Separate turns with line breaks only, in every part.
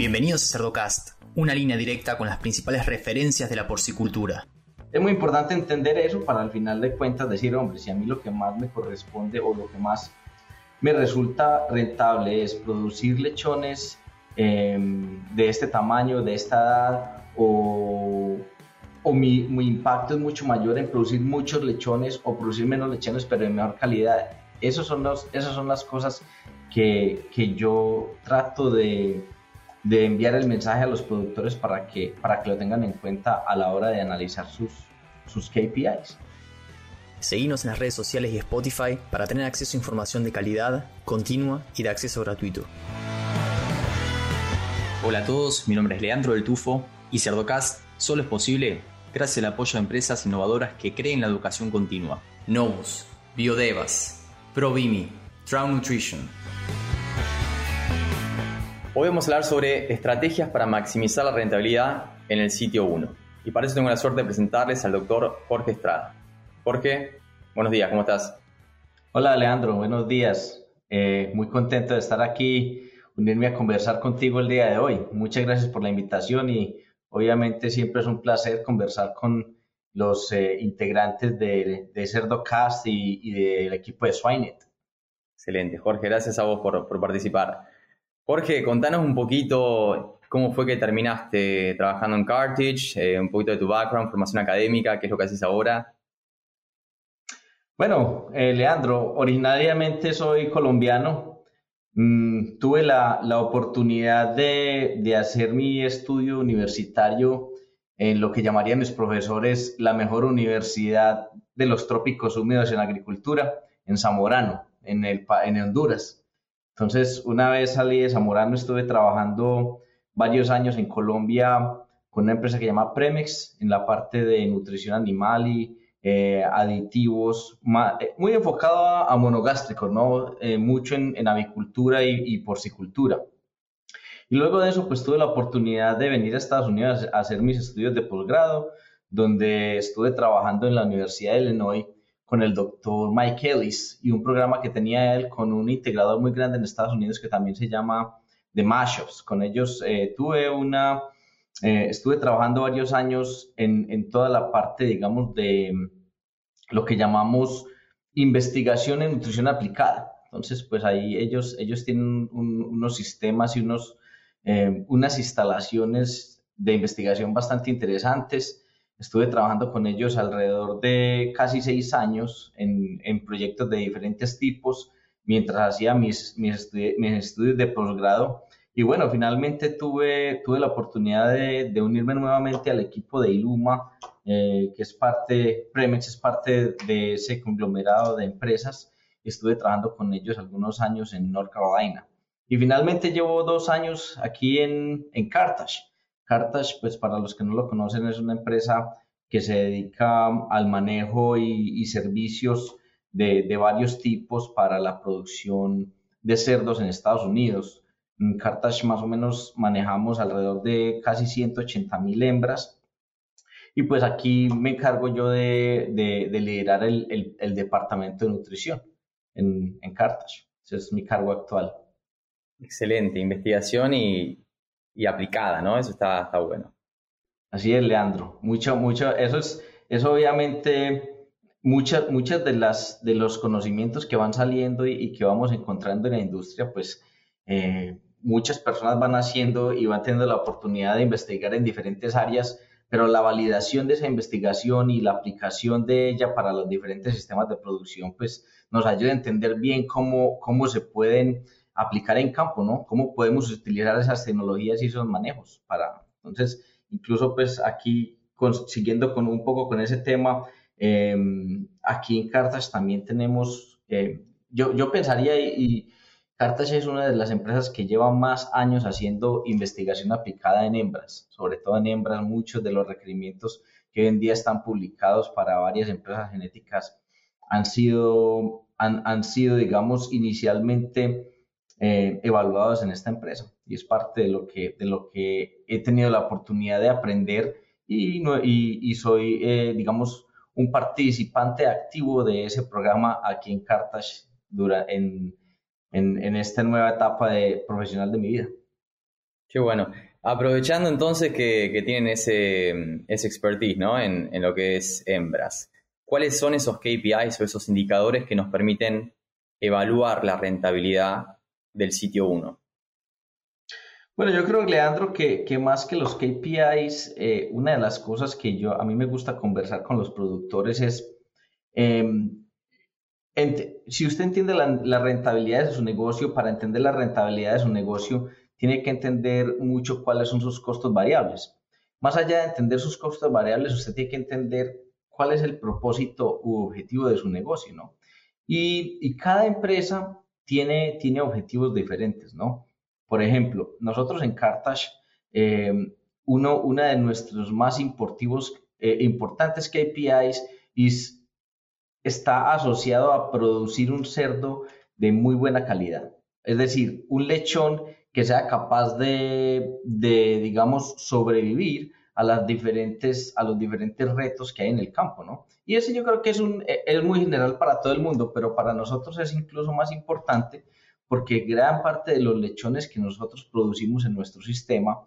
Bienvenidos a Cerdocast, una línea directa con las principales referencias de la porcicultura.
Es muy importante entender eso para al final de cuentas decir, hombre, si a mí lo que más me corresponde o lo que más me resulta rentable es producir lechones em, de este tamaño, de esta edad, o, o mi, mi, impacto es mucho mayor en producir muchos lechones o producir menos lechones pero de mejor calidad. Esos son los, esas son las cosas que, que yo trato de, de, enviar el mensaje a los productores para que, para que lo tengan en cuenta a la hora de analizar sus, sus KPIs.
Seguimos en las redes sociales y Spotify para tener acceso a información de calidad, continua y de acceso gratuito. Hola a todos, mi nombre es Leandro del Tufo y Cerdocast solo es posible gracias al apoyo de empresas innovadoras que creen la educación continua. Novus, Biodevas, Provimi, Trout Nutrition. Hoy vamos a hablar sobre estrategias para maximizar la rentabilidad en el sitio 1. Y para eso tengo la suerte de presentarles al doctor Jorge Estrada. Jorge, buenos días, ¿cómo estás?
Hola Leandro, buenos días. Eh, muy contento de estar aquí, unirme a conversar contigo el día de hoy. Muchas gracias por la invitación y obviamente siempre es un placer conversar con los eh, integrantes de, de CerdoCast y, y, del equipo de Swinet.
Excelente, Jorge, gracias a vos por, por participar. Jorge, contanos un poquito cómo fue que terminaste trabajando en Cartage, eh, un poquito de tu background, formación académica, qué es lo que haces ahora.
Bueno, eh, Leandro, originariamente soy colombiano. Mm, tuve la, la oportunidad de, de, hacer mi estudio universitario en lo que llamarían mis profesores la mejor universidad de los trópicos húmedos en agricultura, en Zamorano, en, el, en Honduras. Entonces, una vez salí de Zamorano, estuve trabajando varios años en Colombia con una empresa que se llama Premex en la parte de nutrición animal y eh, aditivos, eh, muy enfocado a, a monogástricos, ¿no? Eh, mucho en, avicultura y, y, porcicultura. Y luego de eso, pues tuve la oportunidad de venir a Estados Unidos a hacer mis estudios de posgrado, donde estuve trabajando en la Universidad de Illinois con el doctor Mike Ellis y un programa que tenía él con un integrador muy grande en Estados Unidos que también se llama The Mashups. Con ellos tuve una eh, estuve trabajando varios años en, en, toda la parte, digamos, de lo que llamamos investigación en nutrición aplicada. Entonces, pues ahí ellos, ellos tienen un, unos sistemas y unos, eh, unas instalaciones de investigación bastante interesantes. Estuve trabajando con ellos alrededor de casi seis años en, en proyectos de diferentes tipos mientras hacía mis, mis, mis estudios de posgrado y bueno, finalmente tuve, tuve la oportunidad de, de unirme nuevamente al equipo de Iluma, eh, que es parte, Premex es parte de ese conglomerado de empresas. Estuve trabajando con ellos algunos años en North Carolina. Y finalmente llevo dos años aquí en, en Carthage. Carthage, pues para los que no lo conocen, es una empresa que se dedica al manejo y, servicios de, varios tipos para la producción de cerdos en Estados Unidos. En Carthage más o menos manejamos alrededor de casi 180 mil hembras. Y pues aquí me encargo yo de, de, de liderar el, departamento de nutrición en, en Carthage. Ese es mi cargo actual.
Excelente, investigación y, y aplicada, ¿no? Eso está, está, bueno.
Así es, Leandro. Mucho, mucho, eso es, eso obviamente, muchas, muchas de las, de los conocimientos que van saliendo y, que vamos encontrando en la industria, pues, eh, muchas personas van haciendo y van teniendo la oportunidad de investigar en diferentes áreas, pero la validación de esa investigación y la aplicación de ella para los diferentes sistemas de producción, pues nos ayuda a entender bien cómo, cómo se pueden aplicar en campo, ¿no? Cómo podemos utilizar esas tecnologías y esos manejos para, entonces, incluso pues aquí, siguiendo con un poco con ese tema, eh, aquí en Cartas también tenemos, eh, yo, yo pensaría y, Carthage es una de las empresas que lleva más años haciendo investigación aplicada en hembras, sobre todo en hembras. Muchos de los requerimientos que hoy en día están publicados para varias empresas genéticas han sido, han, han sido digamos, inicialmente eh, evaluados en esta empresa. Y es parte de lo que, de lo que he tenido la oportunidad de aprender y, soy, eh, digamos, un participante activo de ese programa aquí en Carthage dura, en, en, esta nueva etapa de, profesional de mi vida.
Qué bueno. Aprovechando entonces que, tienen ese, ese expertise ¿no? en, en, lo que es hembras, ¿cuáles son esos KPIs o esos indicadores que nos permiten evaluar la rentabilidad del sitio 1?
Bueno, yo creo, Leandro, que, más que los KPIs, eh, una de las cosas que yo a mí me gusta conversar con los productores es, em, si usted entiende la, rentabilidad de su negocio, para entender la rentabilidad de su negocio, tiene que entender mucho cuáles son sus costos variables. Más allá de entender sus costos variables, usted tiene que entender cuál es el propósito u objetivo de su negocio, ¿no? Y cada empresa tiene, tiene objetivos diferentes, ¿no? Por ejemplo, nosotros en Cartage, eh, uno, una de nuestros más importivos, eh, importantes KPIs es, está asociado a producir un cerdo de muy buena calidad. Es decir, un lechón que sea capaz de, de, digamos, sobrevivir a, los diferentes retos que hay en el campo, ¿no? Y ese yo creo que es, un, es muy general para todo el mundo, pero para nosotros es incluso más importante porque gran parte de los lechones que nosotros producimos en nuestro sistema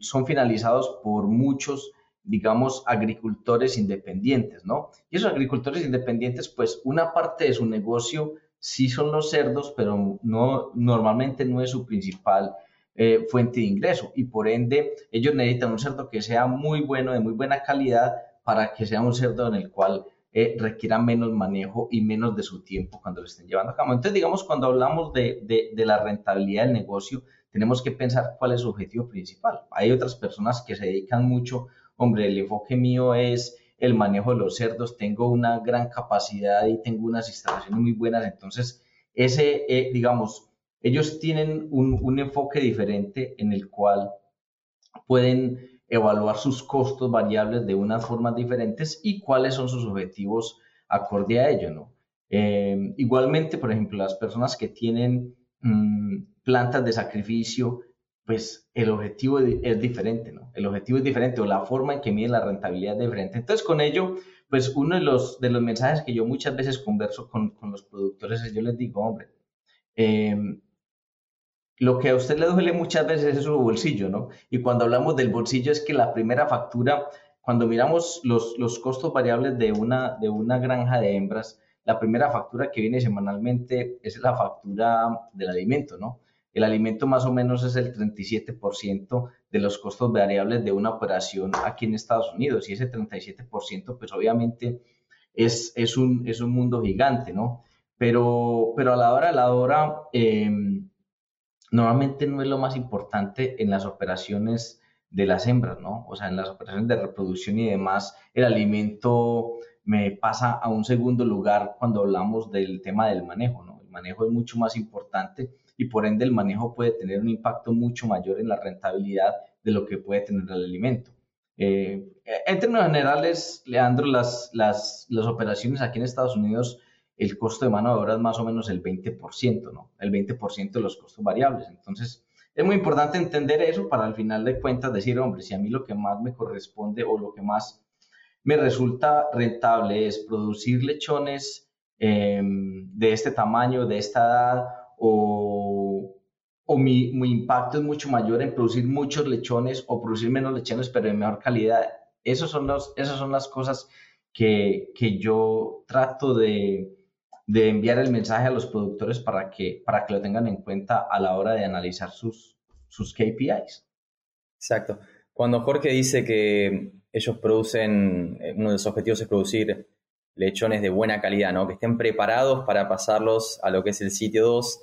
son finalizados por muchos, digamos, agricultores independientes, ¿no? Y esos agricultores independientes, pues una parte de su negocio sí son los cerdos, pero no, normalmente no es su principal eh, fuente de ingreso y por ende ellos necesitan un cerdo que sea muy bueno, de muy buena calidad, para que sea un cerdo en el cual eh, requieran menos manejo y menos de su tiempo cuando lo estén llevando a cabo. Entonces, digamos, cuando hablamos de, de, la rentabilidad del negocio, tenemos que pensar cuál es su objetivo principal. Hay otras personas que se dedican mucho, hombre, el enfoque mío es el manejo de los cerdos, tengo una gran capacidad y tengo unas instalaciones muy buenas, entonces ese, eh, digamos, ellos tienen un, un enfoque diferente en el cual pueden evaluar sus costos variables de unas formas diferentes y cuáles son sus objetivos acorde a ello, ¿no? Eh, igualmente, por ejemplo, las personas que tienen mm, plantas de sacrificio, pues el objetivo es diferente, ¿no? El objetivo es diferente o la forma en que miden la rentabilidad es diferente. Entonces, con ello, pues uno de los, de los mensajes que yo muchas veces converso con, con los productores es, yo les digo, hombre, eh, lo que a usted le duele muchas veces es su bolsillo, ¿no? Y cuando hablamos del bolsillo es que la primera factura, cuando miramos los, los costos variables de una, de una granja de hembras, la primera factura que viene semanalmente es la factura del alimento, ¿no? El alimento más o menos es el 37% de los costos variables de una operación aquí en Estados Unidos y ese 37% pues obviamente es, es, un, es un mundo gigante, ¿no? Pero, pero a la hora, a la hora, eh, normalmente no es lo más importante en las operaciones de las hembras, ¿no? O sea, en las operaciones de reproducción y demás, el alimento me pasa a un segundo lugar cuando hablamos del tema del manejo, ¿no? El manejo es mucho más importante y por ende el manejo puede tener un impacto mucho mayor en la rentabilidad de lo que puede tener el alimento. Eh, en términos generales, Leandro, las, las, las operaciones aquí en Estados Unidos el costo de mano de obra es más o menos el 20%, ¿no? El 20% de los costos variables. Entonces, es muy importante entender eso para al final de cuentas decir, hombre, si a mí lo que más me corresponde o lo que más me resulta rentable es producir lechones em, de este tamaño, de esta edad, o, o mi, mi, impacto es mucho mayor en producir muchos lechones o producir menos lechones, pero de mejor calidad. Esos son los, esas son las cosas que, que yo trato de, de enviar el mensaje a los productores para que, para que lo tengan en cuenta a la hora de analizar sus, sus KPIs.
Exacto. Cuando Jorge dice que ellos producen, eh, uno de sus objetivos es producir lechones de buena calidad, ¿no? que estén preparados para pasarlos a lo que es el sitio 2.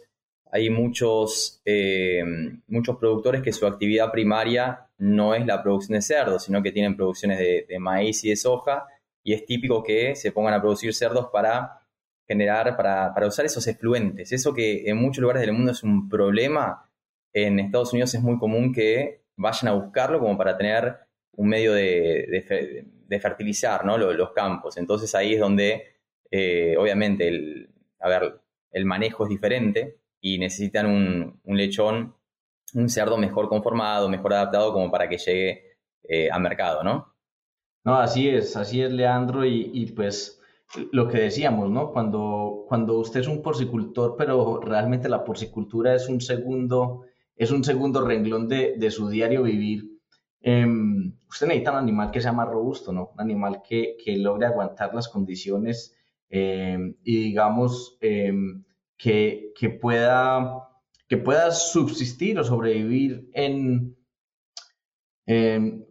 Hay muchos, eh, muchos productores que su actividad primaria no es la producción de cerdos, sino que tienen producciones de maíz y de soja, y es típico que se pongan a producir cerdos para generar para, para, usar esos efluentes. Eso que en muchos lugares del mundo es un problema, en Estados Unidos es muy común que vayan a buscarlo como para tener un medio de, fertilizar ¿no? los, campos. Entonces ahí es donde, eh, obviamente, el, a ver, el manejo es diferente y necesitan un, lechón, un cerdo mejor conformado, mejor adaptado como para que llegue eh, al mercado, ¿no?
No, así es, así es, Leandro, y, y pues lo que decíamos, ¿no? Cuando, cuando usted es un porcicultor, pero realmente la porcicultura es un segundo, es un segundo renglón de, de su diario vivir. Em, usted necesita un animal que sea más robusto, ¿no? Un animal que, que logre aguantar las condiciones em, y digamos em, que, que, pueda, que pueda subsistir o sobrevivir en,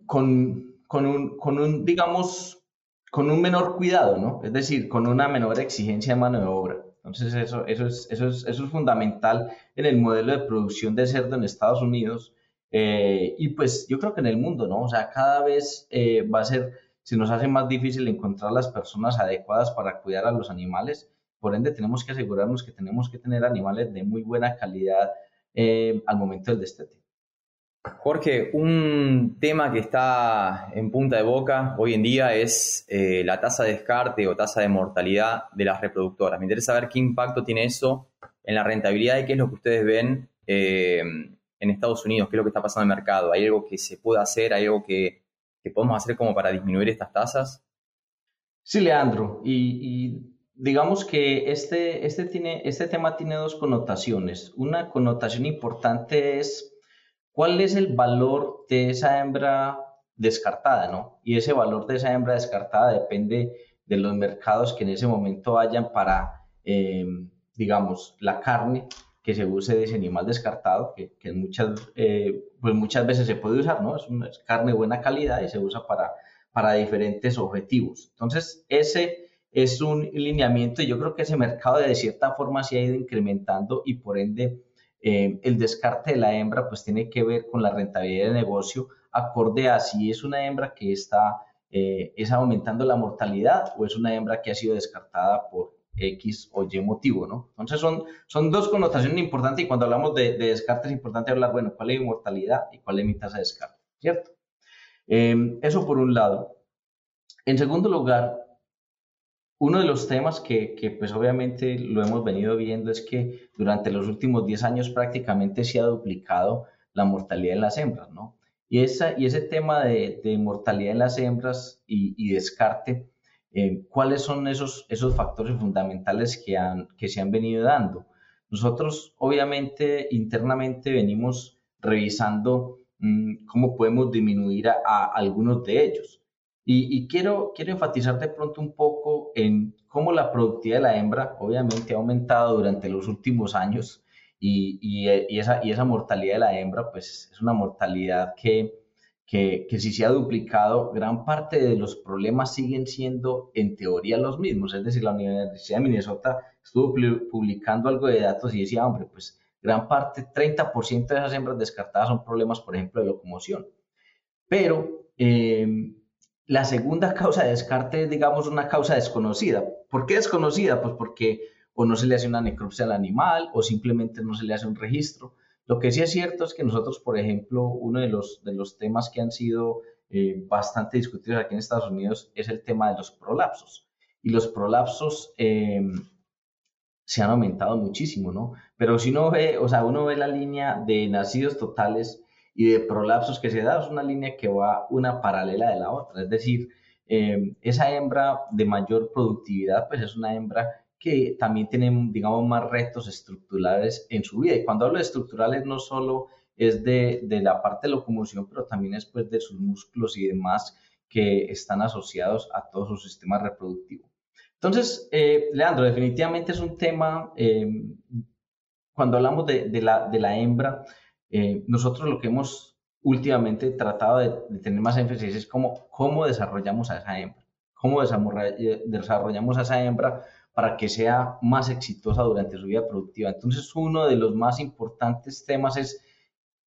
con, con, un, con un, digamos, con un menor cuidado, ¿no? Es decir, con una menor exigencia de mano de obra. Entonces, eso, eso, es, eso, es, eso es fundamental en el modelo de producción de cerdo en Estados Unidos eh, y pues yo creo que en el mundo, ¿no? O sea, cada vez eh, va a ser, se nos hace más difícil encontrar las personas adecuadas para cuidar a los animales. Por ende, tenemos que asegurarnos que tenemos que tener animales de muy buena calidad eh, al momento del destete.
Jorge, un tema que está en punta de boca hoy en día es eh, la tasa de descarte o tasa de mortalidad de las reproductoras. Me interesa saber qué impacto tiene eso en la rentabilidad y qué es lo que ustedes ven eh, en Estados Unidos, qué es lo que está pasando en el mercado. ¿Hay algo que se puede hacer? ¿Hay algo que, podemos hacer como para disminuir estas tasas?
Sí, Leandro. Y, digamos que este, este, tiene, este tema tiene dos connotaciones. Una connotación importante es cuál es el valor de esa hembra descartada, ¿no? Y ese valor de esa hembra descartada depende de los mercados que en ese momento hayan para, eh, digamos, la carne que se use de ese animal descartado, que, muchas, eh, pues muchas veces se puede usar, ¿no? Es, una, carne de buena calidad y se usa para, para diferentes objetivos. Entonces, ese es un lineamiento y yo creo que ese mercado de cierta forma se ha ido incrementando y por ende eh, el descarte de la hembra pues tiene que ver con la rentabilidad de negocio acorde a si es una hembra que está eh, es aumentando la mortalidad o es una hembra que ha sido descartada por X o Y motivo, ¿no? Entonces son, son dos connotaciones importantes y cuando hablamos de, descarte es importante hablar, bueno, cuál es mi mortalidad y cuál es mi tasa de descarte, ¿cierto? Eh, eso por un lado. En segundo lugar, uno de los temas que, pues obviamente lo hemos venido viendo es que durante los últimos 10 años prácticamente se ha duplicado la mortalidad en las hembras, ¿no? Y, esa, y ese tema de, mortalidad en las hembras y, descarte, eh, ¿cuáles son esos, esos factores fundamentales que, han, que se han venido dando? Nosotros obviamente internamente venimos revisando mmm, cómo podemos disminuir a algunos de ellos. Y, quiero, quiero enfatizar de pronto un poco en cómo la productividad de la hembra obviamente ha aumentado durante los últimos años y, y, esa, y esa mortalidad de la hembra pues es una mortalidad que, que, que, si se ha duplicado, gran parte de los problemas siguen siendo en teoría los mismos. Es decir, la Universidad de Minnesota estuvo publicando algo de datos y decía, hombre, pues gran parte, 30% de esas hembras descartadas son problemas, por ejemplo, de locomoción. Pero... Eh, la segunda causa de descarte es, digamos, una causa desconocida. ¿Por qué desconocida? Pues porque o no se le hace una necropsia al animal o simplemente no se le hace un registro. Lo que sí es cierto es que nosotros, por ejemplo, uno de los, de los temas que han sido eh, bastante discutidos aquí en Estados Unidos es el tema de los prolapsos. Y los prolapsos em, se han aumentado muchísimo, ¿no? Pero si uno ve, o sea, uno ve la línea de nacidos totales y de prolapsos que se da es una línea que va una paralela de la otra. Es decir, eh, esa hembra de mayor productividad, pues es una hembra que también tiene, digamos, más retos estructurales en su vida. Y cuando hablo de estructurales, no solo es de, de la parte de locomoción, pero también es pues, de sus músculos y demás que están asociados a todo su sistema reproductivo. Entonces, eh, Leandro, definitivamente es un tema, eh, cuando hablamos de, de, la, de la hembra, eh, nosotros lo que hemos últimamente tratado de, tener más énfasis es cómo, cómo desarrollamos a esa hembra, cómo eh, desarrollamos a esa hembra para que sea más exitosa durante su vida productiva. Entonces, uno de los más importantes temas es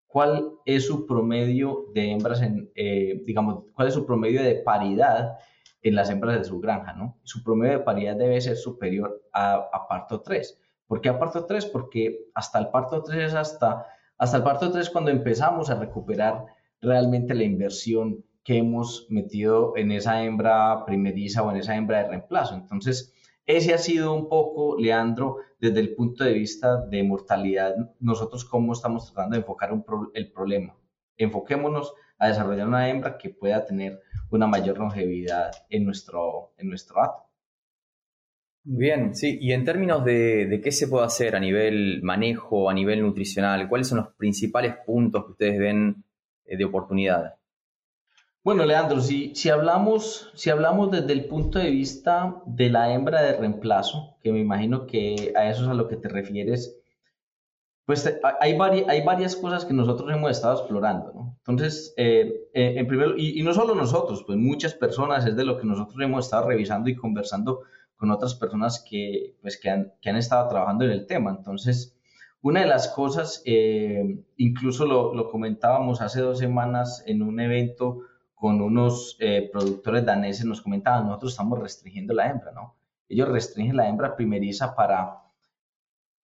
cuál es su promedio de hembras, en, eh, digamos, cuál es su promedio de paridad en las hembras de su granja, ¿no? Su promedio de paridad debe ser superior a, a parto 3. ¿Por qué a parto 3? Porque hasta el parto 3 es hasta hasta el parto 3 cuando empezamos a recuperar realmente la inversión que hemos metido en esa hembra primeriza o en esa hembra de reemplazo. Entonces, ese ha sido un poco, Leandro, desde el punto de vista de mortalidad, nosotros cómo estamos tratando de enfocar el problema. Enfoquémonos a desarrollar una hembra que pueda tener una mayor longevidad en nuestro, en nuestro
Bien, sí, y en términos de, qué se puede hacer a nivel manejo, a nivel nutricional, ¿cuáles son los principales puntos que ustedes ven eh, de oportunidad?
Bueno, Leandro, si, si, hablamos, si hablamos desde el punto de vista de la hembra de reemplazo, que me imagino que a eso es a lo que te refieres, pues eh, hay, varias, hay varias cosas que nosotros hemos estado explorando. Entonces, eh, en primer y, y no solo nosotros, pues muchas personas es de lo que nosotros hemos estado revisando y conversando con otras personas que, pues, que, han, que han estado trabajando en el tema. Entonces, una de las cosas, eh, incluso lo, lo, comentábamos hace dos semanas en un evento con unos eh, productores daneses, nos comentaban, nosotros estamos restringiendo la hembra, ¿no? Ellos restringen la hembra primeriza para,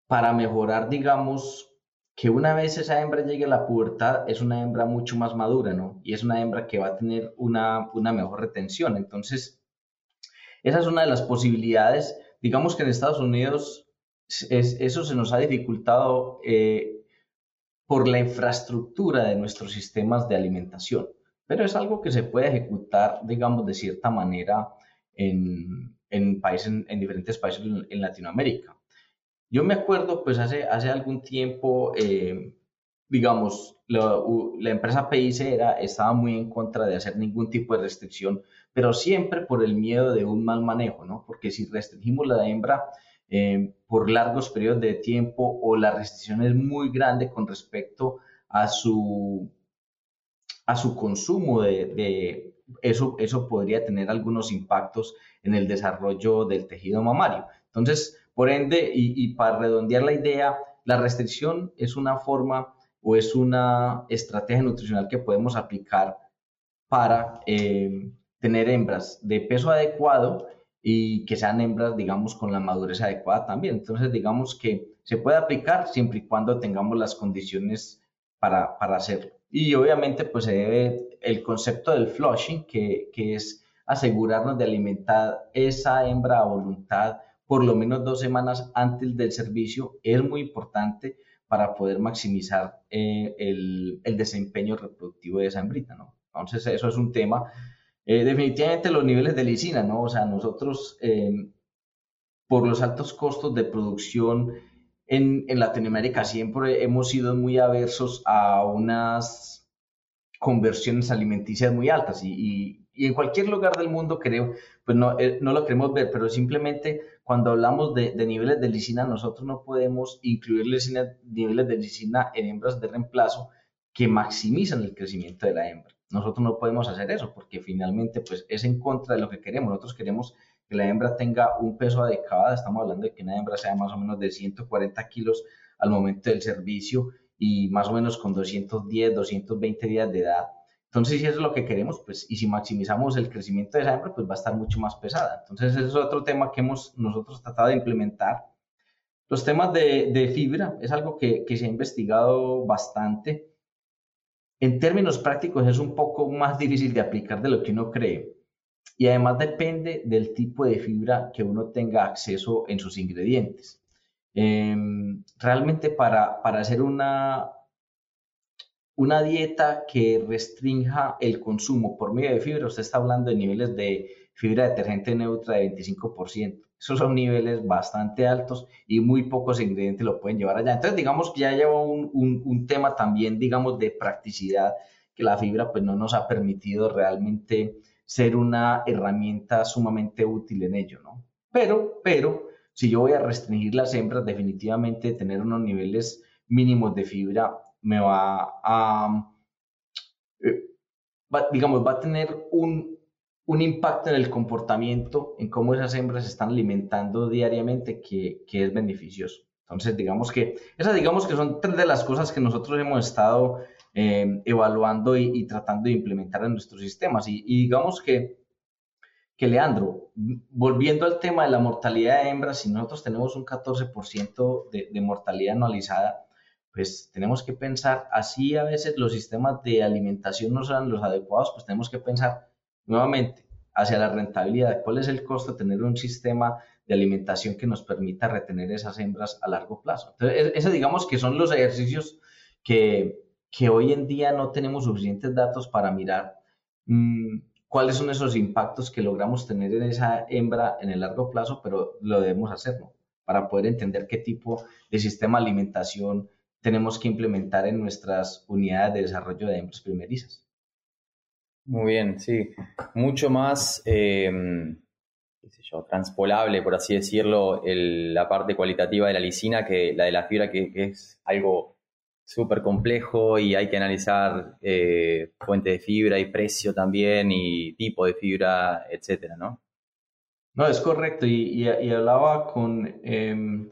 para mejorar, digamos, que una vez esa hembra llegue a la pubertad, es una hembra mucho más madura, ¿no? Y es una hembra que va a tener una, una mejor retención. Entonces, esa es una de las posibilidades. Digamos que en Estados Unidos eso se nos ha dificultado eh, por la infraestructura de nuestros sistemas de alimentación, pero es algo que se puede ejecutar, digamos, de cierta manera en, países, en diferentes países en, Latinoamérica. Yo me acuerdo, pues hace, hace algún tiempo, eh, digamos, la, empresa PIC era, estaba muy en contra de hacer ningún tipo de restricción, pero siempre por el miedo de un mal manejo, ¿no? Porque si restringimos la hembra eh, por largos periodos de tiempo o la restricción es muy grande con respecto a su, a su consumo de, eso, eso podría tener algunos impactos en el desarrollo del tejido mamario. Entonces, por ende, y, y para redondear la idea, la restricción es una forma o es una estrategia nutricional que podemos aplicar para eh, tener hembras de peso adecuado y que sean hembras, digamos, con la madurez adecuada también. Entonces, digamos que se puede aplicar siempre y cuando tengamos las condiciones para, para hacerlo. Y obviamente, pues se debe el concepto del flushing, que, que es asegurarnos de alimentar esa hembra a voluntad por lo menos dos semanas antes del servicio, es muy importante para poder maximizar eh, el, desempeño reproductivo de esa hembrita, ¿no? Entonces, eso es un tema. Eh, definitivamente los niveles de lisina, ¿no? O sea, nosotros, em, por los altos costos de producción en, Latinoamérica, siempre hemos sido muy aversos a unas conversiones alimenticias muy altas y, y en cualquier lugar del mundo creo, pues no, eh, no lo queremos ver, pero simplemente cuando hablamos de, niveles de lisina, nosotros no podemos incluir niveles de lisina en hembras de reemplazo que maximizan el crecimiento de la hembra. Nosotros no podemos hacer eso porque finalmente pues, es en contra de lo que queremos. Nosotros queremos que la hembra tenga un peso adecuado. Estamos hablando de que una hembra sea más o menos de 140 kilos al momento del servicio y más o menos con 210, 220 días de edad entonces, si eso es lo que queremos, pues, y si maximizamos el crecimiento de esa hembra, pues va a estar mucho más pesada. Entonces, ese es otro tema que hemos nosotros tratado de implementar. Los temas de, fibra es algo que, se ha investigado bastante. En términos prácticos es un poco más difícil de aplicar de lo que uno cree. Y además depende del tipo de fibra que uno tenga acceso en sus ingredientes. Eh, realmente para, para hacer una, una dieta que restrinja el consumo por medio de fibra, usted está hablando de niveles de fibra detergente neutra de 25%. Esos son niveles bastante altos y muy pocos ingredientes lo pueden llevar allá. Entonces, digamos que ya lleva un, un, tema también, digamos, de practicidad, que la fibra pues no nos ha permitido realmente ser una herramienta sumamente útil en ello, ¿no? Pero, pero, si yo voy a restringir las hembras, definitivamente tener unos niveles mínimos de fibra me va a, eh, digamos, va a tener un, un, impacto en el comportamiento, en cómo esas hembras se están alimentando diariamente, que, que, es beneficioso. Entonces, digamos que, esas digamos que son tres de las cosas que nosotros hemos estado eh, evaluando y, tratando de implementar en nuestros sistemas. Y, digamos que, que, Leandro, volviendo al tema de la mortalidad de hembras, si nosotros tenemos un 14% de, de mortalidad anualizada, pues tenemos que pensar, así a veces los sistemas de alimentación no son los adecuados, pues tenemos que pensar nuevamente hacia la rentabilidad, cuál es el costo de tener un sistema de alimentación que nos permita retener esas hembras a largo plazo. Entonces, ese digamos que son los ejercicios que, que hoy en día no tenemos suficientes datos para mirar mm, cuáles son esos impactos que logramos tener en esa hembra en el largo plazo, pero lo debemos hacer, ¿no? Para poder entender qué tipo de sistema de alimentación tenemos que implementar en nuestras unidades de desarrollo de hembras primerizas.
Muy bien, sí. Mucho más, em, qué sé yo, transpolable, por así decirlo, la parte cualitativa de la lisina que la de la fibra, que es algo súper complejo y hay que analizar eh, fuente de fibra y precio también y tipo de fibra, etcétera, ¿no?
No, es correcto. Y, hablaba con, em,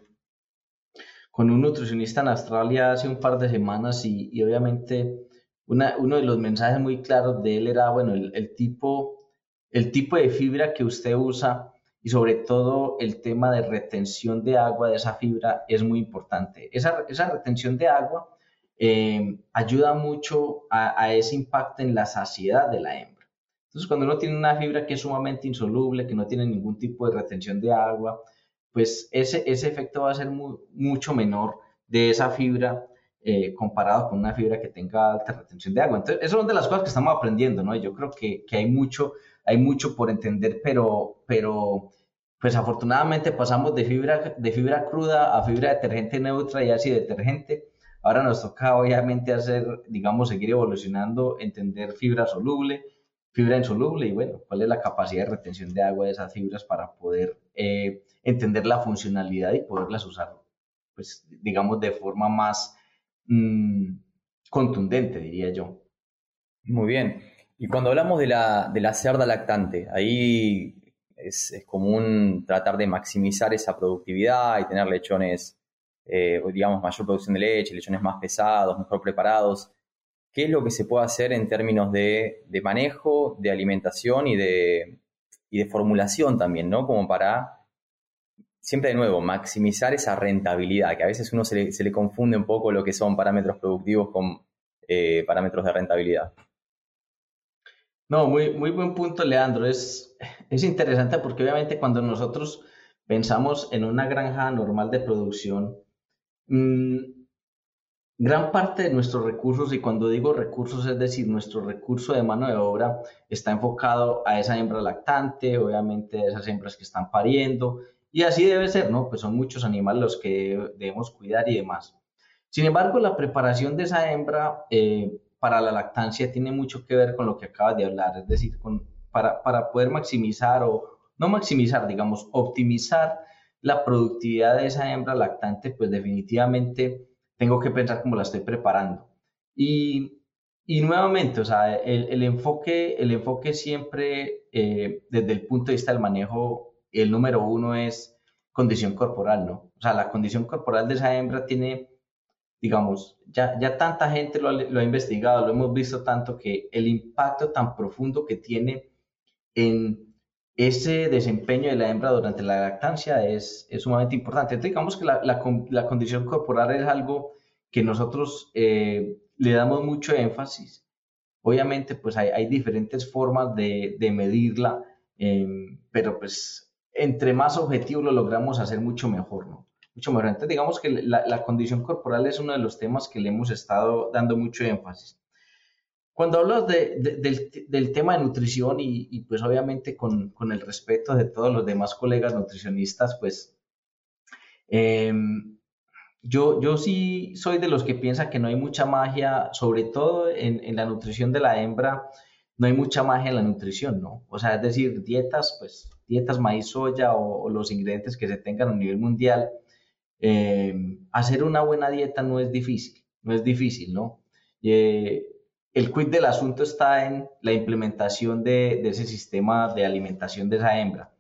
con un nutricionista en Australia hace un par de semanas y, obviamente uno de los mensajes muy claros de él era, bueno, el, tipo, el tipo de fibra que usted usa y sobre todo el tema de retención de agua de esa fibra es muy importante. Esa, retención de agua eh, ayuda mucho a, ese impacto en la saciedad de la hembra. Entonces, cuando uno tiene una fibra que es sumamente insoluble, que no tiene ningún tipo de retención de agua, pues ese, ese efecto va a ser mucho menor de esa fibra eh, comparado con una fibra que tenga alta retención de agua. Entonces, eso es una de las cosas que estamos aprendiendo, ¿no? Yo creo que, que hay, mucho, hay mucho por entender, pero, pero pues afortunadamente pasamos de fibra, de fibra cruda a fibra detergente neutra y así detergente Ahora nos toca obviamente hacer, digamos, seguir evolucionando, entender fibra soluble, fibra insoluble y bueno, cuál es la capacidad de retención de agua de esas fibras para poder eh, entender la funcionalidad y poderlas usar, pues digamos, de forma más mm, contundente, diría yo.
Muy bien. Y cuando hablamos de la, de la cerda lactante, ahí es, es común tratar de maximizar esa productividad y tener lechones eh, digamos, mayor producción de leche, lechones más pesados, mejor preparados. ¿Qué es lo que se puede hacer en términos de, manejo, de alimentación y de, de formulación también, ¿no? Como para, siempre de nuevo, maximizar esa rentabilidad, que a veces uno se le, confunde un poco lo que son parámetros productivos con eh, parámetros de rentabilidad.
No, muy, muy buen punto, Leandro. Es, es interesante porque obviamente cuando nosotros pensamos en una granja normal de producción, Mm, gran parte de nuestros recursos, y cuando digo recursos, es decir, nuestro recurso de mano de obra está enfocado a esa hembra lactante, obviamente a esas hembras que están pariendo, y así debe ser, ¿no? Pues son muchos animales los que debemos cuidar y demás. Sin embargo, la preparación de esa hembra eh, para la lactancia tiene mucho que ver con lo que acabas de hablar, es decir, con, para, para poder maximizar o no maximizar, digamos, optimizar la productividad de esa hembra lactante, pues definitivamente tengo que pensar cómo la estoy preparando. Y, y nuevamente, o sea, el, enfoque, el enfoque siempre eh, desde el punto de vista del manejo, el número uno es condición corporal, ¿no? O sea, la condición corporal de esa hembra tiene, digamos, ya, ya tanta gente lo, lo ha investigado, lo hemos visto tanto que el impacto tan profundo que tiene en ese desempeño de la hembra durante la lactancia es, sumamente importante. Entonces, digamos que la, condición corporal es algo que nosotros eh, le damos mucho énfasis. Obviamente, pues hay, diferentes formas de, medirla, em, pero pues entre más objetivo lo logramos hacer mucho mejor, ¿no? Mucho mejor. Entonces, digamos que la condición corporal es uno de los temas que le hemos estado dando mucho énfasis. Cuando hablas del, tema de nutrición y, pues obviamente con, el respeto de todos los demás colegas nutricionistas, pues em, yo, yo sí soy de los que piensa que no hay mucha magia, sobre todo en, la nutrición de la hembra, no hay mucha magia en la nutrición, ¿no? O sea, es decir, dietas, pues dietas maíz, soya o, los ingredientes que se tengan a nivel mundial, em, hacer una buena dieta no es difícil, no es difícil, ¿no? Eh, el quid del asunto está en la implementación de, ese sistema de alimentación de esa hembra.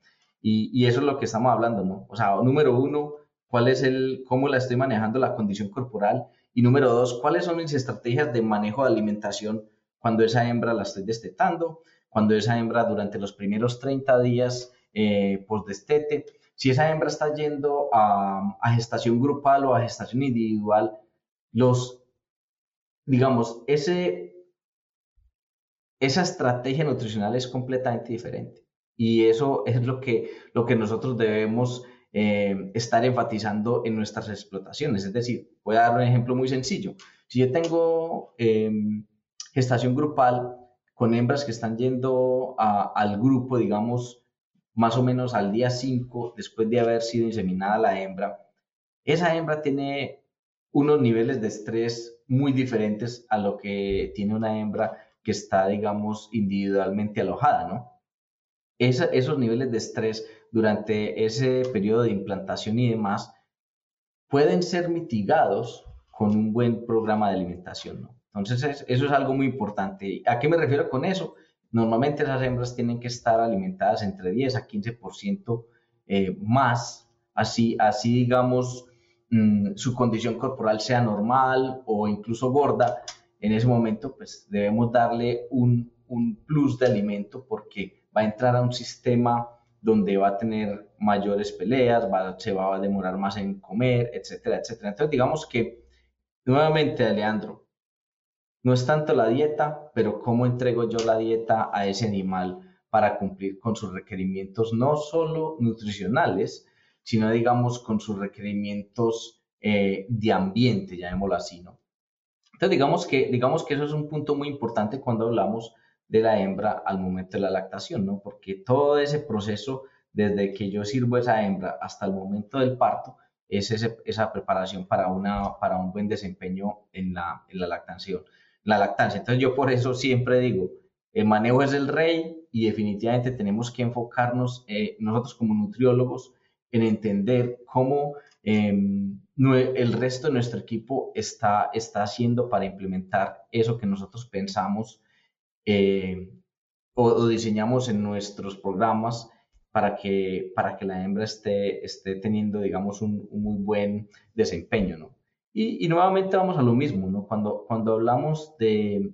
Y, eso es lo que estamos hablando, ¿no? O sea, número uno, cuál es el, cómo la estoy manejando la condición corporal. Y número dos, cuáles son mis estrategias de manejo de alimentación cuando esa hembra la estoy destetando, cuando esa hembra durante los primeros 30 días eh, post-destete, si esa hembra está yendo a, a gestación grupal o a gestación individual, los, digamos, ese esa estrategia nutricional es completamente diferente. Y eso es lo que, lo que nosotros debemos eh, estar enfatizando en nuestras explotaciones. Es decir, voy a dar un ejemplo muy sencillo. Si yo tengo em, gestación grupal, con hembras que están yendo al grupo, digamos, más o menos al día 5, después de haber sido inseminada la hembra, esa hembra tiene unos niveles de estrés muy diferentes a lo que tiene una hembra que está, digamos, individualmente alojada, ¿no? esos niveles de estrés durante ese periodo de implantación y demás pueden ser mitigados con un buen programa de alimentación, ¿no? Entonces, eso es algo muy importante. ¿A qué me refiero con eso? Normalmente esas hembras tienen que estar alimentadas entre 10 a 15% eh, más, así, así digamos, mm, su condición corporal sea normal o incluso gorda, en ese momento pues debemos darle un, un plus de alimento porque va a entrar a un sistema donde va a tener mayores peleas, va, se va a demorar más en comer, etcétera, etcétera. Entonces digamos que, nuevamente, Alejandro, no es tanto la dieta, pero cómo entrego yo la dieta a ese animal para cumplir con sus requerimientos, no solo nutricionales, sino digamos con sus requerimientos eh, de ambiente, llamémoslo así, ¿no? Entonces digamos que, digamos que eso es un punto muy importante cuando hablamos de la hembra al momento de la lactación, ¿no? Porque todo ese proceso, desde que yo sirvo esa hembra hasta el momento del parto, es esa preparación para, una, para un buen desempeño en la, en la lactación la lactancia. Entonces yo por eso siempre digo, el manejo es el rey y definitivamente tenemos que enfocarnos eh, nosotros como nutriólogos en entender cómo em, el resto de nuestro equipo está, está haciendo para implementar eso que nosotros pensamos eh, o, diseñamos en nuestros programas para que, para que la hembra esté, esté teniendo, digamos, un, un muy buen desempeño, ¿no? Y, nuevamente vamos a lo mismo, ¿no? Cuando, cuando, hablamos, de,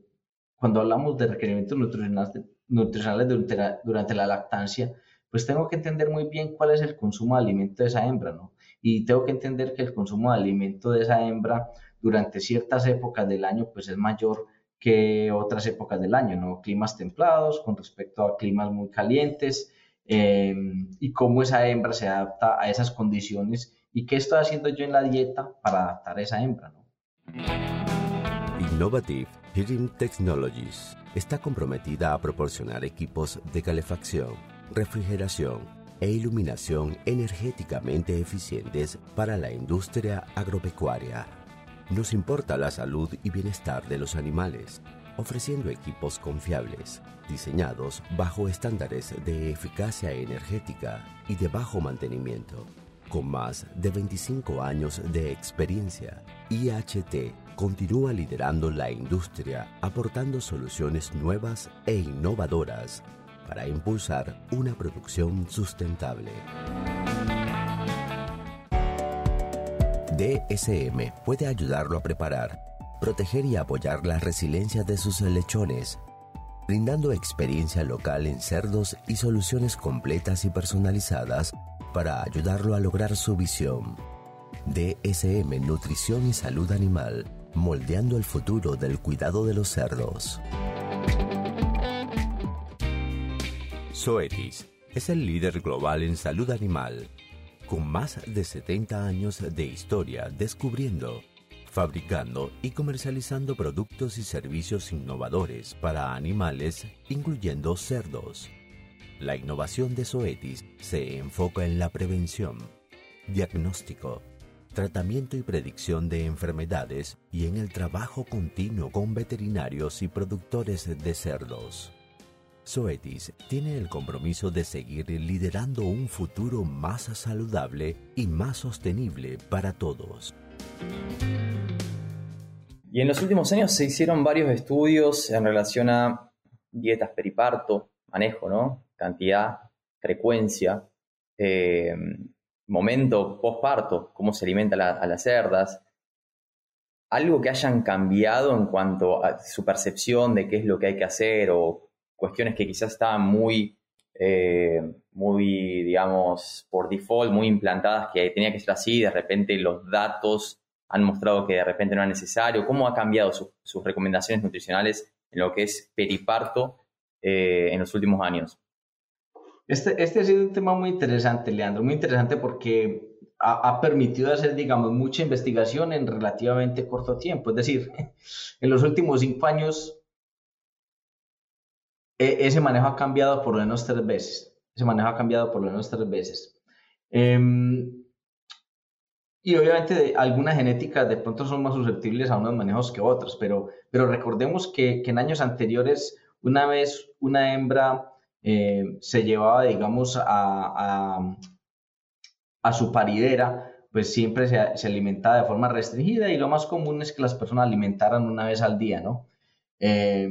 cuando hablamos de requerimientos nutricionales, nutricionales durante, la, durante la lactancia, pues tengo que entender muy bien cuál es el consumo de alimento de esa hembra, ¿no? Y tengo que entender que el consumo de alimento de esa hembra durante ciertas épocas del año, pues es mayor que otras épocas del año, ¿no? Climas templados con respecto a climas muy calientes eh, y cómo esa hembra se adapta a esas condiciones ¿Y qué estoy haciendo yo en la dieta para adaptar a esa hembra? ¿no?
Innovative Heating Technologies está comprometida a proporcionar equipos de calefacción, refrigeración e iluminación energéticamente eficientes para la industria agropecuaria. Nos importa la salud y bienestar de los animales, ofreciendo equipos confiables, diseñados bajo estándares de eficacia energética y de bajo mantenimiento con más de 25 años de experiencia, IHT continúa liderando la industria aportando soluciones nuevas e innovadoras para impulsar una producción sustentable. DSM puede ayudarlo a preparar, proteger y apoyar la resiliencia de sus lechones, brindando experiencia local en cerdos y soluciones completas y personalizadas para ayudarlo a lograr su visión. DSM Nutrición y Salud Animal, moldeando el futuro del cuidado de los cerdos. Zoetis es el líder global en salud animal, con más de 70 años de historia descubriendo, fabricando y comercializando productos y servicios innovadores para animales, incluyendo cerdos. La innovación de Zoetis se enfoca en la prevención, diagnóstico, tratamiento y predicción de enfermedades y en el trabajo continuo con veterinarios y productores de cerdos. Zoetis tiene el compromiso de seguir liderando un futuro más saludable y más sostenible para todos.
Y en los últimos años se hicieron varios estudios en relación a dietas periparto, manejo, ¿no? cantidad, frecuencia, eh, momento postparto, cómo se alimenta a las cerdas, algo que hayan cambiado en cuanto a su percepción de qué es lo que hay que hacer o cuestiones que quizás estaban muy, eh, muy, digamos, por default, muy implantadas, que tenía que ser así, de repente los datos han mostrado que de repente no era necesario. ¿Cómo ha cambiado sus recomendaciones nutricionales en lo que es periparto eh, en los últimos años?
Este, este ha sido un tema muy interesante, Leandro, muy interesante porque ha, permitido hacer, digamos, mucha investigación en relativamente corto tiempo. Es decir, en los últimos cinco años e, ese manejo ha cambiado por lo menos tres veces. Ese manejo ha cambiado por lo menos tres veces. Em, y obviamente algunas genéticas de pronto son más susceptibles a unos manejos que otros, pero, pero recordemos que, en años anteriores, una vez una hembra eh, se llevaba, digamos, a, a, su paridera, pues siempre se, se, alimentaba de forma restringida y lo más común es que las personas alimentaran una vez al día, ¿no? Eh,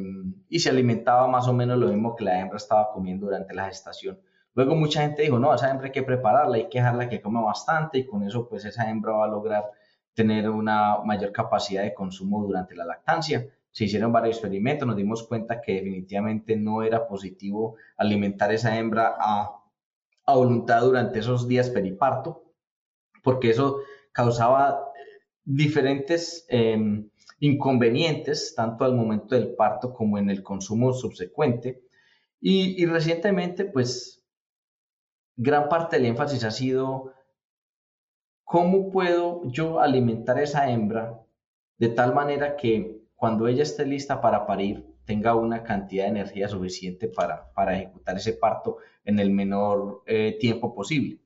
y se alimentaba más o menos lo mismo que la hembra estaba comiendo durante la gestación. Luego mucha gente dijo, no, esa hembra hay que prepararla, hay que dejarla que coma bastante y con eso pues esa hembra va a lograr tener una mayor capacidad de consumo durante la lactancia. Se hicieron varios experimentos, nos dimos cuenta que definitivamente no era positivo alimentar esa hembra a, a voluntad durante esos días periparto, porque eso causaba diferentes em, inconvenientes, tanto al momento del parto como en el consumo subsecuente. Y, recientemente, pues gran parte del énfasis ha sido cómo puedo yo alimentar a esa hembra de tal manera que cuando ella esté lista para parir tenga una cantidad de energía suficiente para, para ejecutar ese parto en el menor eh, tiempo posible.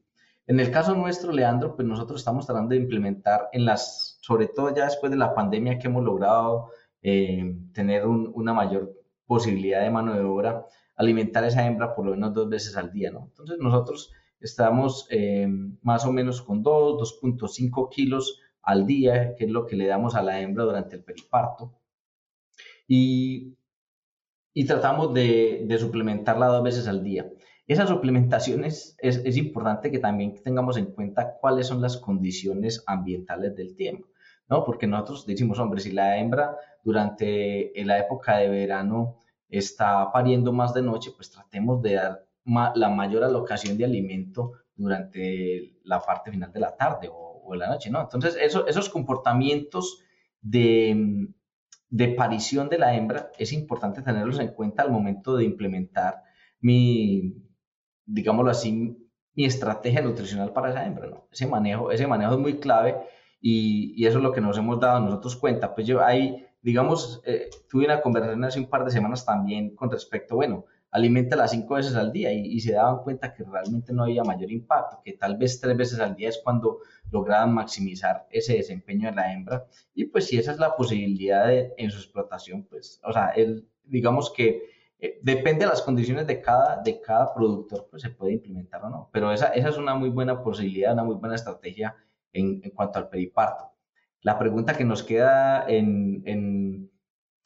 En el caso nuestro, Leandro, pues nosotros estamos tratando de implementar en las, sobre todo ya después de la pandemia que hemos logrado eh, tener una mayor posibilidad de mano de obra, alimentar esa hembra por lo menos dos veces al día, ¿no? Entonces nosotros estamos eh, más o menos con 2, 2.5 kilos al día, que es lo que le damos a la hembra durante el periparto. Y, y tratamos de, de, suplementarla dos veces al día. Esa suplementación es, es, importante que también tengamos en cuenta cuáles son las condiciones ambientales del tiempo, ¿no? Porque nosotros decimos, hombre, si la hembra durante la época de verano está pariendo más de noche, pues tratemos de dar la mayor alocación de alimento durante la parte final de la tarde o, la noche, ¿no? Entonces, eso, esos comportamientos de, de parición de la hembra es importante tenerlos en cuenta al momento de implementar mi, digámoslo así, mi estrategia nutricional para esa hembra, ¿no? Ese manejo, ese manejo es muy clave y, y eso es lo que nos hemos dado nosotros cuenta. Pues yo ahí digamos, eh, tuve una conversación hace un par de semanas también con respecto, bueno, alimenta las cinco veces al día y, se daban cuenta que realmente no había mayor impacto, que tal vez tres veces al día es cuando lograban maximizar ese desempeño de la hembra. Y pues si esa es la posibilidad en su explotación, pues, o sea, el, digamos que eh, depende de las condiciones de cada, de cada productor, pues se puede implementar o no. Pero esa, esa es una muy buena posibilidad, una muy buena estrategia en, en cuanto al periparto. La pregunta que nos queda en,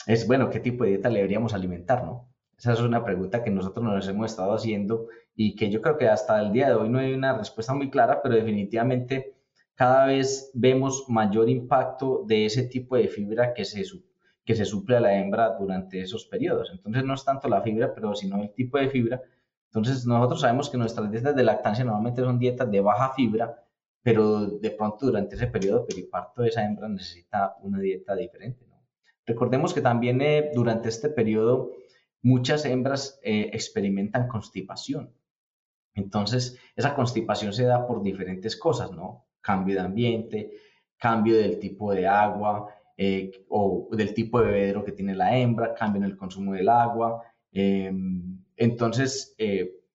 es, bueno, ¿qué tipo de dieta le deberíamos alimentar, no? Esa es una pregunta que nosotros nos hemos estado haciendo y que yo creo que hasta el día de hoy no hay una respuesta muy clara, pero definitivamente cada vez vemos mayor impacto de ese tipo de fibra que se, que se suple a la hembra durante esos periodos. Entonces no es tanto la fibra, pero sino el tipo de fibra. Entonces nosotros sabemos que nuestras dietas de lactancia normalmente son dietas de baja fibra, pero de pronto durante ese periodo periparto esa hembra necesita una dieta diferente. Recordemos que también eh, durante este periodo muchas hembras eh, experimentan constipación. Entonces, esa constipación se da por diferentes cosas, ¿no? Cambio de ambiente, cambio del tipo de agua eh, o del tipo de bebedero que tiene la hembra, cambio en el consumo del agua. Em, entonces,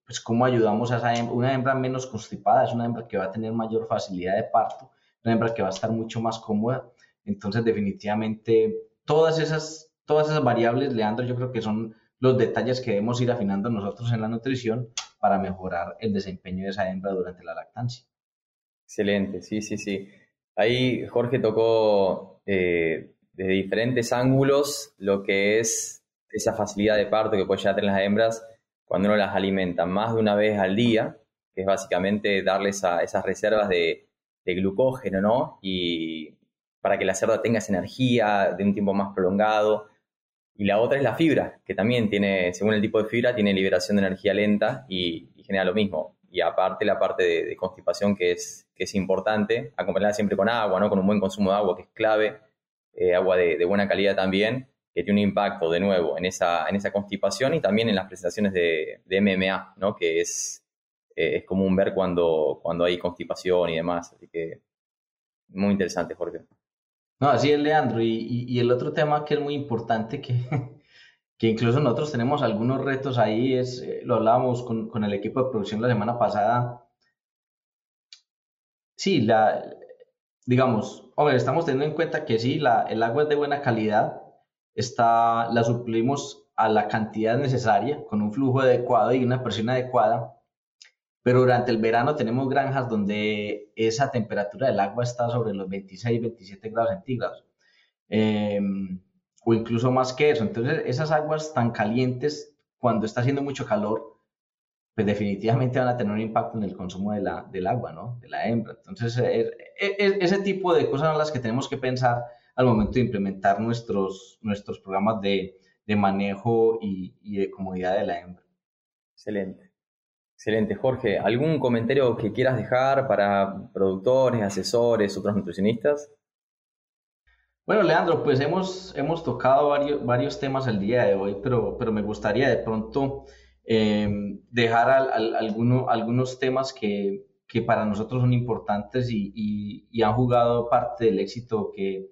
pues cómo ayudamos a esa hembra, una hembra menos constipada, es una hembra que va a tener mayor facilidad de parto, una hembra que va a estar mucho más cómoda. Entonces, definitivamente, todas esas, todas esas variables, Leandro, yo creo que son los detalles que debemos ir afinando nosotros en la nutrición para mejorar el desempeño de esa hembra durante la lactancia.
Excelente, sí, sí, sí. Ahí Jorge tocó eh, desde diferentes ángulos lo que es esa facilidad de parto que puede ya tener las hembras cuando uno las alimenta más de una vez al día, que es básicamente darles a esas reservas de, glucógeno, ¿no? Y para que la cerda tenga esa energía de un tiempo más prolongado. Y la otra es la fibra, que también tiene, según el tipo de fibra, tiene liberación de energía lenta y, genera lo mismo. Y aparte la parte de, constipación que es, que es importante, acompañada siempre con agua, ¿no? Con un buen consumo de agua, que es clave, eh, agua de, de, buena calidad también, que tiene un impacto de nuevo en esa, en esa constipación y también en las presentaciones de, de MMA, ¿no? que es, eh, es común ver cuando, cuando hay constipación y demás. Así que muy interesante, Jorge.
No, así es, Leandro. Y, y, el otro tema que es muy importante, que, que incluso nosotros tenemos algunos retos ahí, es, eh, lo hablábamos con, con, el equipo de producción la semana pasada. Sí, la, digamos, hombre, estamos teniendo en cuenta que sí, la, el agua es de buena calidad, está, la suplimos a la cantidad necesaria, con un flujo adecuado y una presión adecuada, pero durante el verano tenemos granjas donde esa temperatura del agua está sobre los 26, 27 grados centígrados. Eh, o incluso más que eso. Entonces, esas aguas tan calientes, cuando está haciendo mucho calor, pues definitivamente van a tener un impacto en el consumo de la, del agua, ¿no? De la hembra. Entonces, eh, eh, eh, ese tipo de cosas son las que tenemos que pensar al momento de implementar nuestros, nuestros programas de, de manejo y, y, de comodidad de la hembra.
Excelente. Excelente. Jorge, ¿algún comentario que quieras dejar para productores, asesores, otros nutricionistas?
Bueno, Leandro, pues hemos, hemos tocado varios, varios temas el día de hoy, pero, pero me gustaría de pronto em, dejar algunos temas que, que, para nosotros son importantes y, y, han jugado parte del éxito que,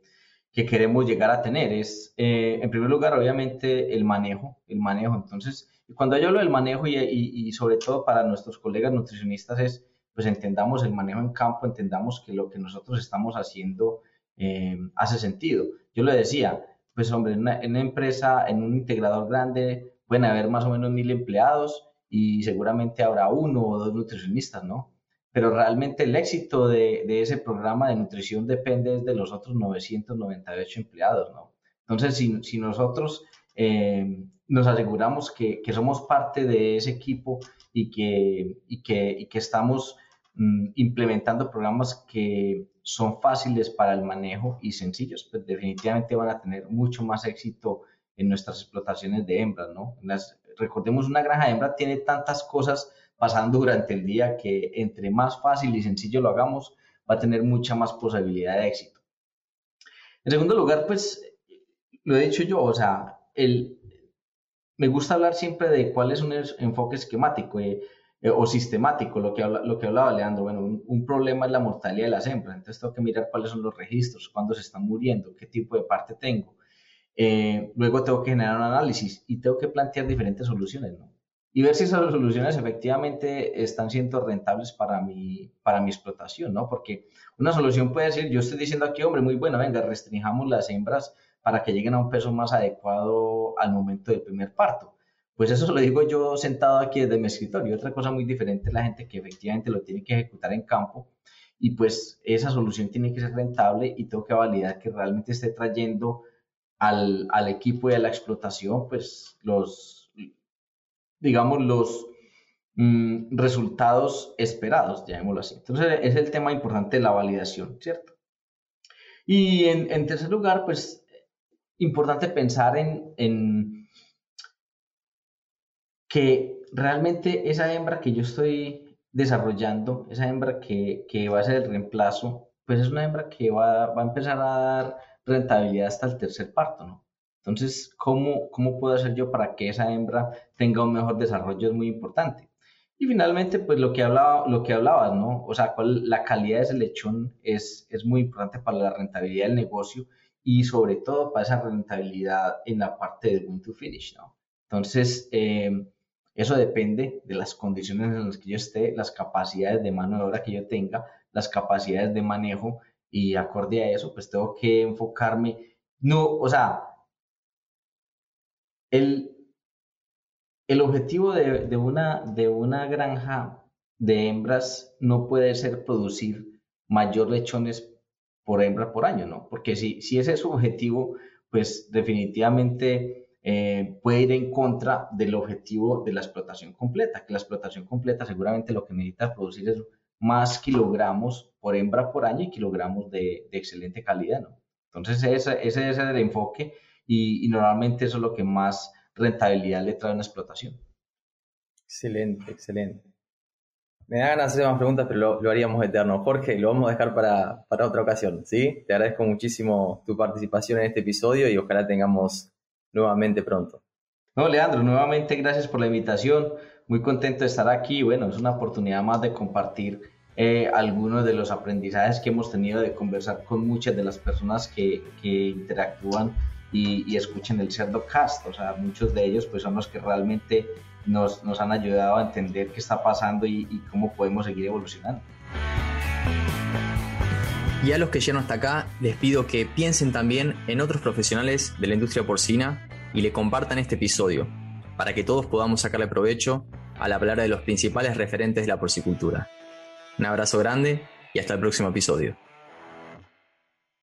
que queremos llegar a tener. Es, eh, en primer lugar, obviamente, el manejo, el manejo. Entonces, cuando yo hablo del manejo y, y, sobre todo para nuestros colegas nutricionistas es, pues entendamos el manejo en campo, entendamos que lo que nosotros estamos haciendo eh, hace sentido. Yo le decía, pues hombre, en una, empresa, en un integrador grande, pueden haber más o menos mil empleados y seguramente habrá uno o dos nutricionistas, ¿no? Pero realmente el éxito de, ese programa de nutrición depende de los otros 998 empleados, ¿no? Entonces, si, nosotros eh, nos aseguramos que, somos parte de ese equipo y que, y que, y que estamos mm, implementando programas que son fáciles para el manejo y sencillos, pues definitivamente van a tener mucho más éxito en nuestras explotaciones de hembras, ¿no? Las, recordemos, una granja de hembra tiene tantas cosas pasando durante el día que entre más fácil y sencillo lo hagamos, va a tener mucha más posibilidad de éxito. En segundo lugar, pues, lo he dicho yo, o sea, el, me gusta hablar siempre de cuál es un enfoque esquemático. Eh, eh, o sistemático, lo que, lo que hablaba Leandro. Bueno, un, problema es la mortalidad de las hembras, entonces tengo que mirar cuáles son los registros, cuándo se están muriendo, qué tipo de parte tengo. Eh, luego tengo que generar un análisis y tengo que plantear diferentes soluciones, ¿no? Y ver si esas soluciones efectivamente están siendo rentables para mi, para mi explotación, ¿no? Porque una solución puede ser, yo estoy diciendo aquí, hombre, muy bueno, venga, restringamos las hembras para que lleguen a un peso más adecuado al momento del primer parto pues eso lo digo yo sentado aquí desde mi escritorio. Otra cosa muy diferente es la gente que efectivamente lo tiene que ejecutar en campo y pues esa solución tiene que ser rentable y tengo que validar que realmente esté trayendo al, al equipo y a la explotación pues los, digamos, los mm, resultados esperados, llamémoslo así. Entonces es el tema importante de la validación, ¿cierto? Y en, en tercer lugar, pues importante pensar en, en que realmente esa hembra que yo estoy desarrollando, esa hembra que, que va a ser el reemplazo, pues es una hembra que va, va, a empezar a dar rentabilidad hasta el tercer parto, ¿no? Entonces, ¿cómo, ¿cómo puedo hacer yo para que esa hembra tenga un mejor desarrollo? Es muy importante. Y finalmente, pues lo que, hablaba, lo que hablabas, ¿no? O sea, cuál, la calidad de ese lechón es, es muy importante para la rentabilidad del negocio y sobre todo para esa rentabilidad en la parte del win to finish, ¿no? Entonces, eh, eso depende de las condiciones en las que yo esté, las capacidades de mano de obra que yo tenga, las capacidades de manejo y acorde a eso, pues tengo que enfocarme, no, o sea, el, el objetivo de, de, una, de una granja de hembras no puede ser producir mayor lechones por hembra por año, ¿no? Porque si, si ese es su objetivo, pues definitivamente eh, puede ir en contra del objetivo de la explotación completa, que la explotación completa seguramente lo que necesita producir es más kilogramos por hembra por año y kilogramos de, excelente calidad, ¿no? Entonces ese, ese, es el enfoque y, normalmente eso es lo que más rentabilidad le trae a una explotación.
Excelente, excelente. Me da ganas de hacer más preguntas, pero lo, haríamos eterno. Jorge, lo vamos a dejar para, para otra ocasión, ¿sí? Te agradezco muchísimo tu participación en este episodio y ojalá tengamos nuevamente pronto.
No, Leandro, nuevamente gracias por la invitación. Muy contento de estar aquí. Bueno, es una oportunidad más de compartir eh, algunos de los aprendizajes que hemos tenido de conversar con muchas de las personas que, que interactúan y, escuchen el Cerdocast. O sea, muchos de ellos pues son los que realmente nos, nos han ayudado a entender qué está pasando y, y cómo podemos seguir evolucionando.
Y a los que llegan hasta acá, les pido que piensen también en otros profesionales de la industria porcina y le compartan este episodio, para que todos podamos sacarle provecho a la palabra de los principales referentes de la porcicultura. Un abrazo grande y hasta el próximo episodio.